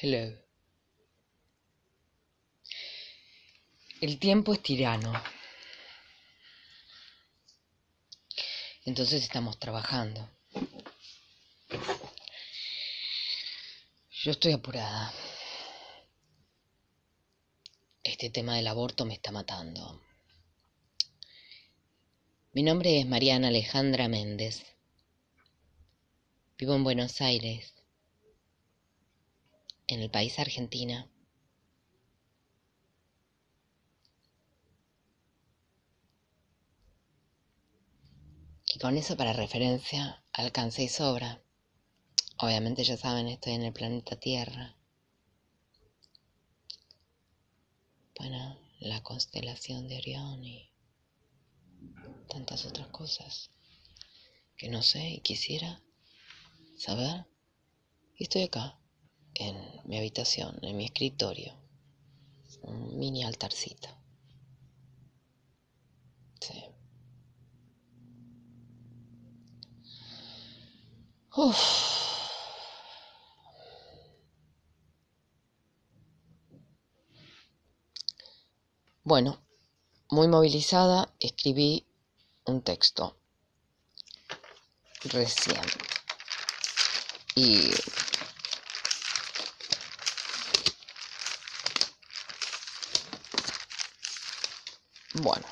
Hello. El tiempo es tirano. Entonces estamos trabajando. Yo estoy apurada. Este tema del aborto me está matando. Mi nombre es Mariana Alejandra Méndez. Vivo en Buenos Aires, en el país Argentina. Y con eso para referencia, alcance y sobra. Obviamente ya saben, estoy en el planeta Tierra. Bueno, la constelación de Orión y tantas otras cosas que no sé y quisiera saber. Y estoy acá, en mi habitación, en mi escritorio, un mini altarcito. Bueno, muy movilizada, escribí un texto recién. Y bueno,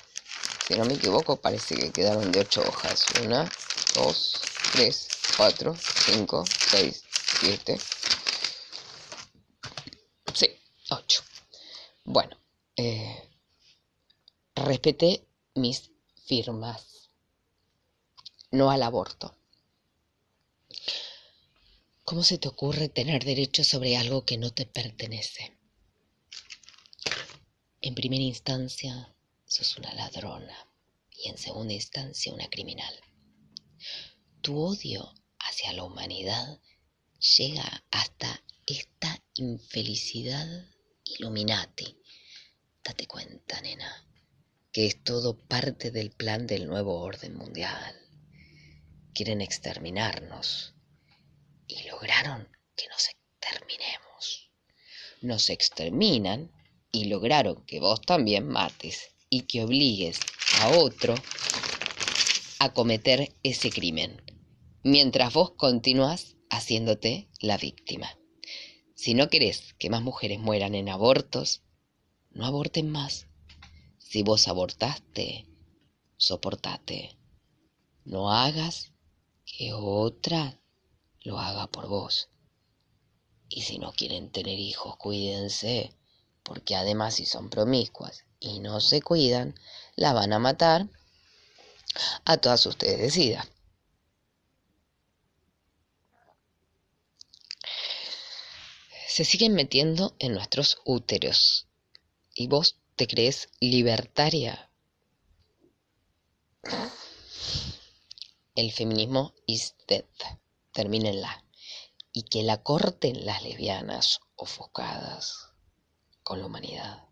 si no me equivoco, parece que quedaron de ocho hojas. Una, dos, tres, cuatro, cinco, seis, siete. Sí, ocho. Bueno, eh, respeté mis firmas. No al aborto. ¿Cómo se te ocurre tener derecho sobre algo que no te pertenece? En primera instancia, sos una ladrona y en segunda instancia una criminal. Tu odio hacia la humanidad llega hasta esta infelicidad Illuminati. Date cuenta, nena, que es todo parte del plan del nuevo orden mundial. Quieren exterminarnos y lograron que nos exterminemos. Nos exterminan y lograron que vos también mates y que obligues a otro a cometer ese crimen mientras vos continúas haciéndote la víctima. Si no querés que más mujeres mueran en abortos, no aborten más. Si vos abortaste, soportate. No hagas que otra lo haga por vos. Y si no quieren tener hijos, cuídense, porque además si son promiscuas y no se cuidan, la van a matar a todas ustedes decidan. se siguen metiendo en nuestros úteros. ¿Y vos te crees libertaria? El feminismo is dead. Termínenla. Y que la corten las lesbianas ofuscadas con la humanidad.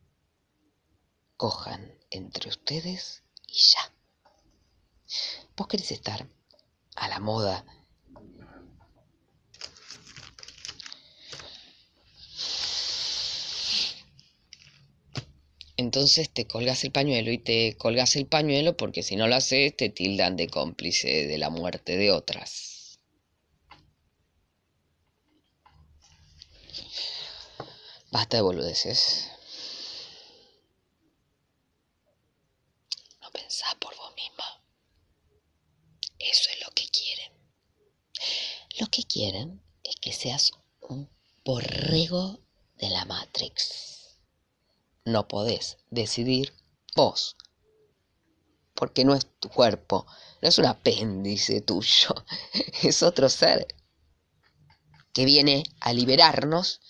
Cojan entre ustedes y ya. Vos querés estar a la moda entonces te colgas el pañuelo y te colgas el pañuelo porque si no lo haces te tildan de cómplice de la muerte de otras. Basta de boludeces. No pensás por vos misma. Eso es lo que quieren. Lo que quieren es que seas un borrego de la Matrix no podés decidir vos. Porque no es tu cuerpo, no es un apéndice tuyo, es otro ser que viene a liberarnos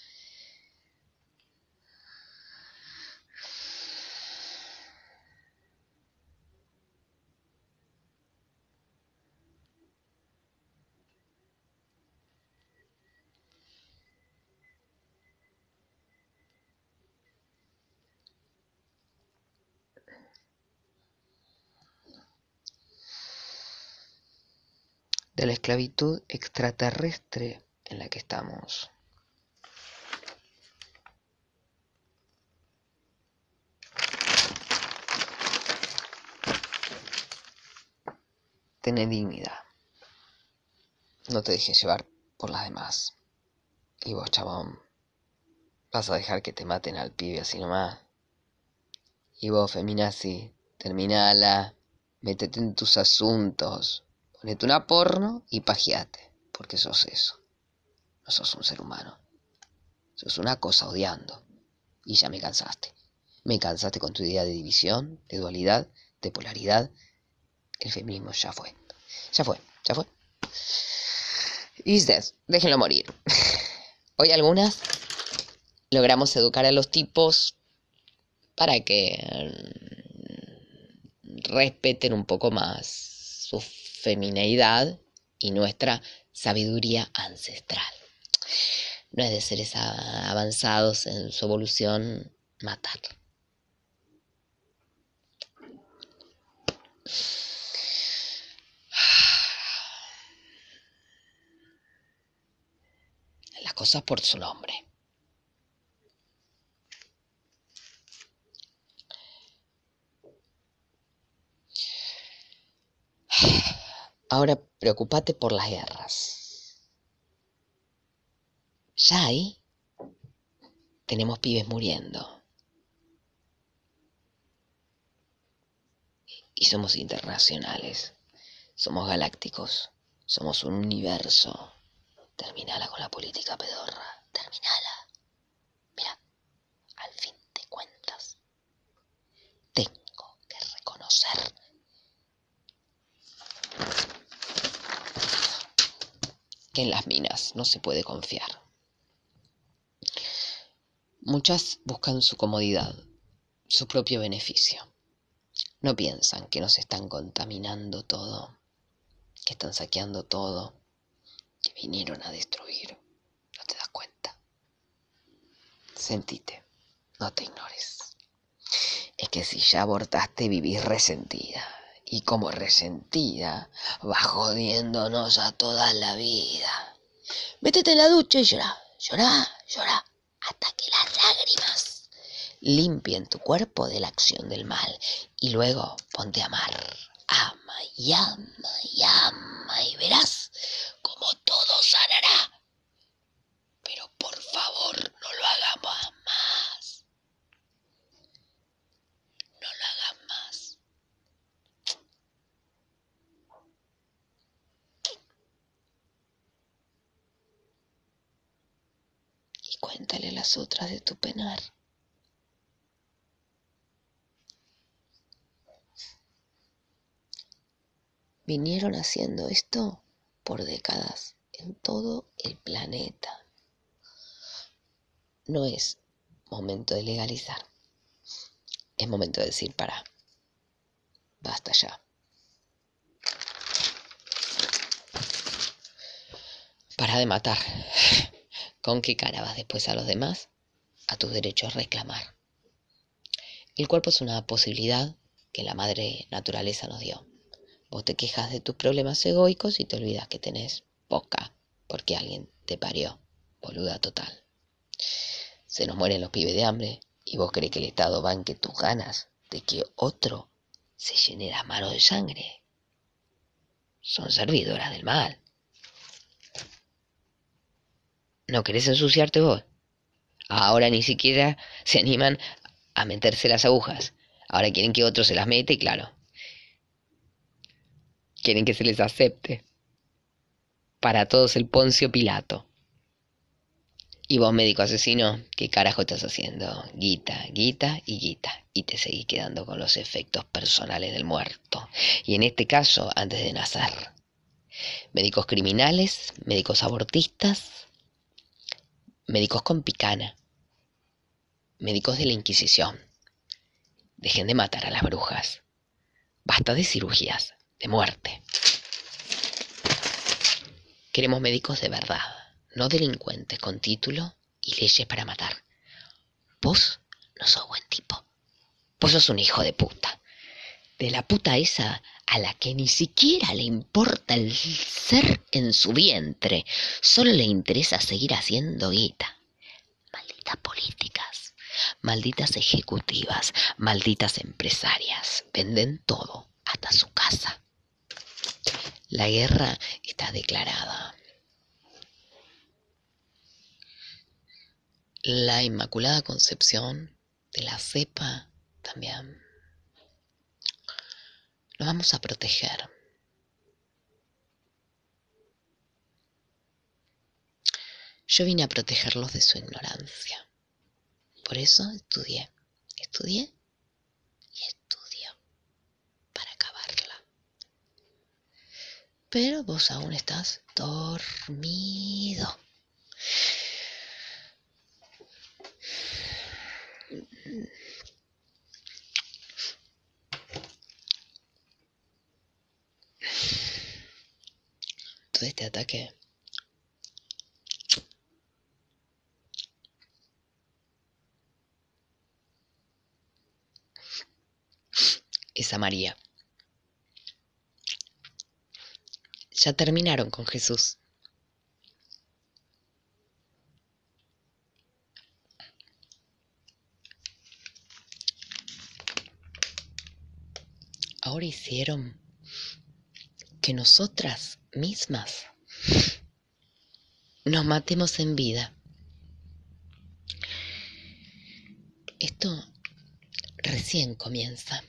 la esclavitud extraterrestre en la que estamos. Tened dignidad. No te dejes llevar por las demás. Y vos, chabón, vas a dejar que te maten al pibe así nomás. Y vos, feminazi, terminala, métete en tus asuntos ponete una porno y pajeate, porque sos eso. No sos un ser humano. Sos una cosa odiando. Y ya me cansaste. Me cansaste con tu idea de división, de dualidad, de polaridad. El feminismo ya fue. Ya fue, ya fue. Is dead. Déjenlo morir. Hoy algunas logramos educar a los tipos para que mm, respeten un poco más su femineidad y nuestra sabiduría ancestral. No es de seres avanzados en su evolución matar. Las cosas por su nombre. Ahora preocupate por las guerras. Ya ahí tenemos pibes muriendo. Y somos internacionales. Somos galácticos. Somos un universo. Terminala con la política pedorra. Terminala. Mira, al fin de cuentas, tengo que reconocer que en las minas no se puede confiar. Muchas buscan su comodidad, su propio beneficio. No piensan que nos están contaminando todo, que están saqueando todo, que vinieron a destruir. ¿No te das cuenta? Sentite, no te ignores. Es que si ya abortaste vivís resentida y como resentida va jodiéndonos a toda la vida. Métete en la ducha y llora, llora, llora, hasta que las lágrimas limpien tu cuerpo de la acción del mal y luego ponte a amar. Ama y ama y ama y verás como todo sanará. Pero por favor no lo hagamos más. No lo hagas más. y cuéntale las otras de tu penar. Vinieron haciendo esto por décadas en todo el planeta. No es momento de legalizar. Es momento de decir para. Basta ya. Para de matar. ¿Con qué cara vas después a los demás? A tus derechos reclamar. El cuerpo es una posibilidad que la madre naturaleza nos dio. Vos te quejas de tus problemas egoicos y te olvidas que tenés poca porque alguien te parió. Boluda total. Se nos mueren los pibes de hambre y vos crees que el Estado banque tus ganas de que otro se llene las manos de sangre. Son servidoras del mal. ¿No querés ensuciarte vos? Ahora ni siquiera se animan a meterse las agujas. Ahora quieren que otro se las mete y claro. Quieren que se les acepte. Para todos el Poncio Pilato. Y vos, médico asesino, ¿qué carajo estás haciendo? Guita, guita y guita. Y te seguís quedando con los efectos personales del muerto. Y en este caso, antes de nacer. Médicos criminales, médicos abortistas, médicos con picana, médicos de la Inquisición. Dejen de matar a las brujas. Basta de cirugías, de muerte. Queremos médicos de verdad, no delincuentes con título y leyes para matar. Vos no sos buen tipo. Vos sos un hijo de puta. De la puta esa a la que ni siquiera le importa el ser en su vientre, solo le interesa seguir haciendo guita. Malditas políticas, malditas ejecutivas, malditas empresarias, venden todo, hasta su casa. La guerra está declarada. La Inmaculada Concepción de la cepa también. Vamos a proteger. Yo vine a protegerlos de su ignorancia. Por eso estudié, estudié y estudio para acabarla. Pero vos aún estás dormido. Todo este ataque es a María. Ya terminaron con Jesús. Ahora hicieron que nosotras mismas nos matemos en vida. Esto recién comienza.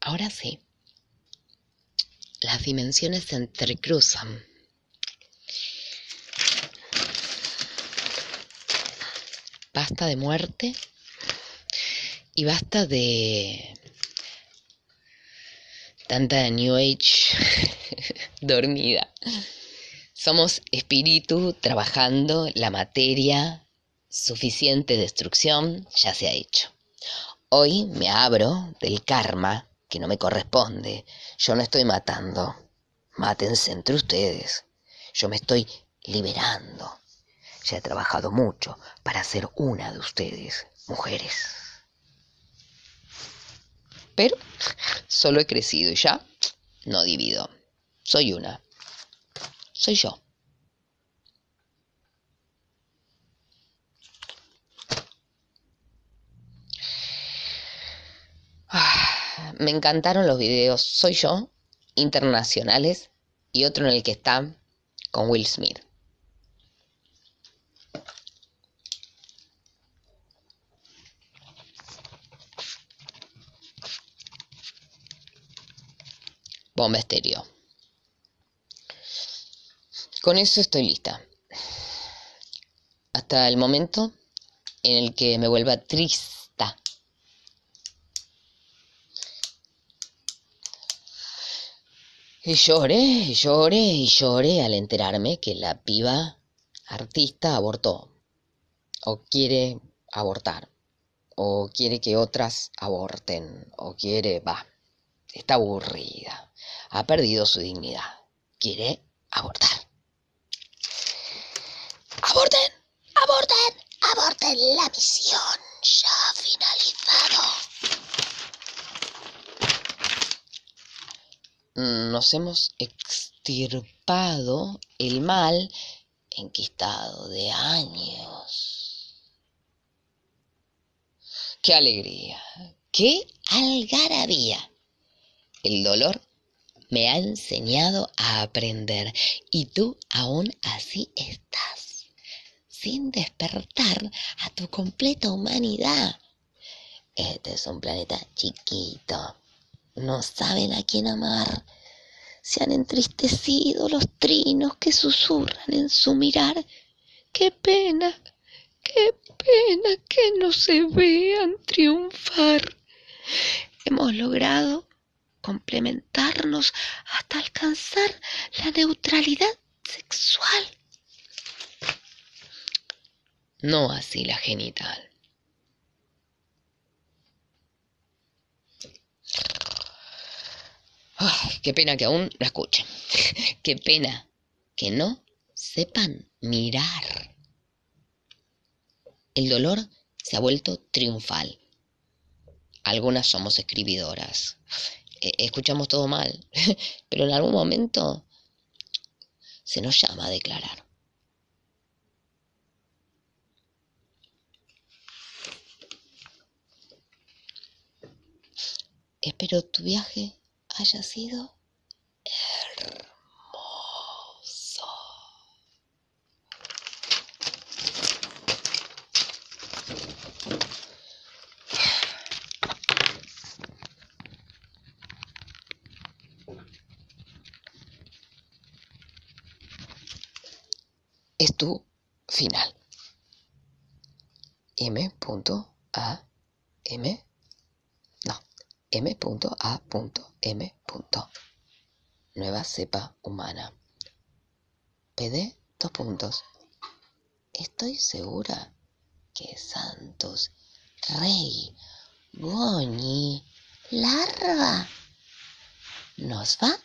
Ahora sí, las dimensiones se entrecruzan. Basta de muerte y basta de tanta New Age dormida. Somos espíritu trabajando la materia, suficiente destrucción ya se ha hecho. Hoy me abro del karma que no me corresponde. Yo no estoy matando. Mátense entre ustedes. Yo me estoy liberando. Ya he trabajado mucho para ser una de ustedes, mujeres. Pero solo he crecido y ya no divido. Soy una. Soy yo. me encantaron los videos Soy yo, internacionales, y otro en el que está con Will Smith. Con eso estoy lista. Hasta el momento en el que me vuelva triste Y lloré, y lloré, y lloré al enterarme que la piba artista abortó. O quiere abortar. O quiere que otras aborten. O quiere, va. Está aburrida. Ha perdido su dignidad. Quiere abortar. ¡Aborten! ¡Aborten! ¡Aborten la misión! Ya ha finalizado. nos hemos extirpado el mal enquistado de años. ¡Qué alegría! ¡Qué algarabía! El dolor me ha enseñado a aprender y tú aún así estás, sin despertar a tu completa humanidad. Este es un planeta chiquito no saben a quién amar. Se han entristecido los trinos que susurran en su mirar. Qué pena, qué pena que no se vean triunfar. Hemos logrado complementarnos hasta alcanzar la neutralidad sexual. No así la genital. qué pena que aún la escuchen. qué pena que no sepan mirar. El dolor se ha vuelto triunfal. Algunas somos escribidoras. E, escuchamos todo mal, pero en algún momento se nos llama a declarar. Espero tu viaje haya sido hermoso. Es tu final. M. A. M. No. M. A. M. Nueva cepa humana. PD. Dos puntos. Estoy segura que Santos, Rey, Boni, Larva nos va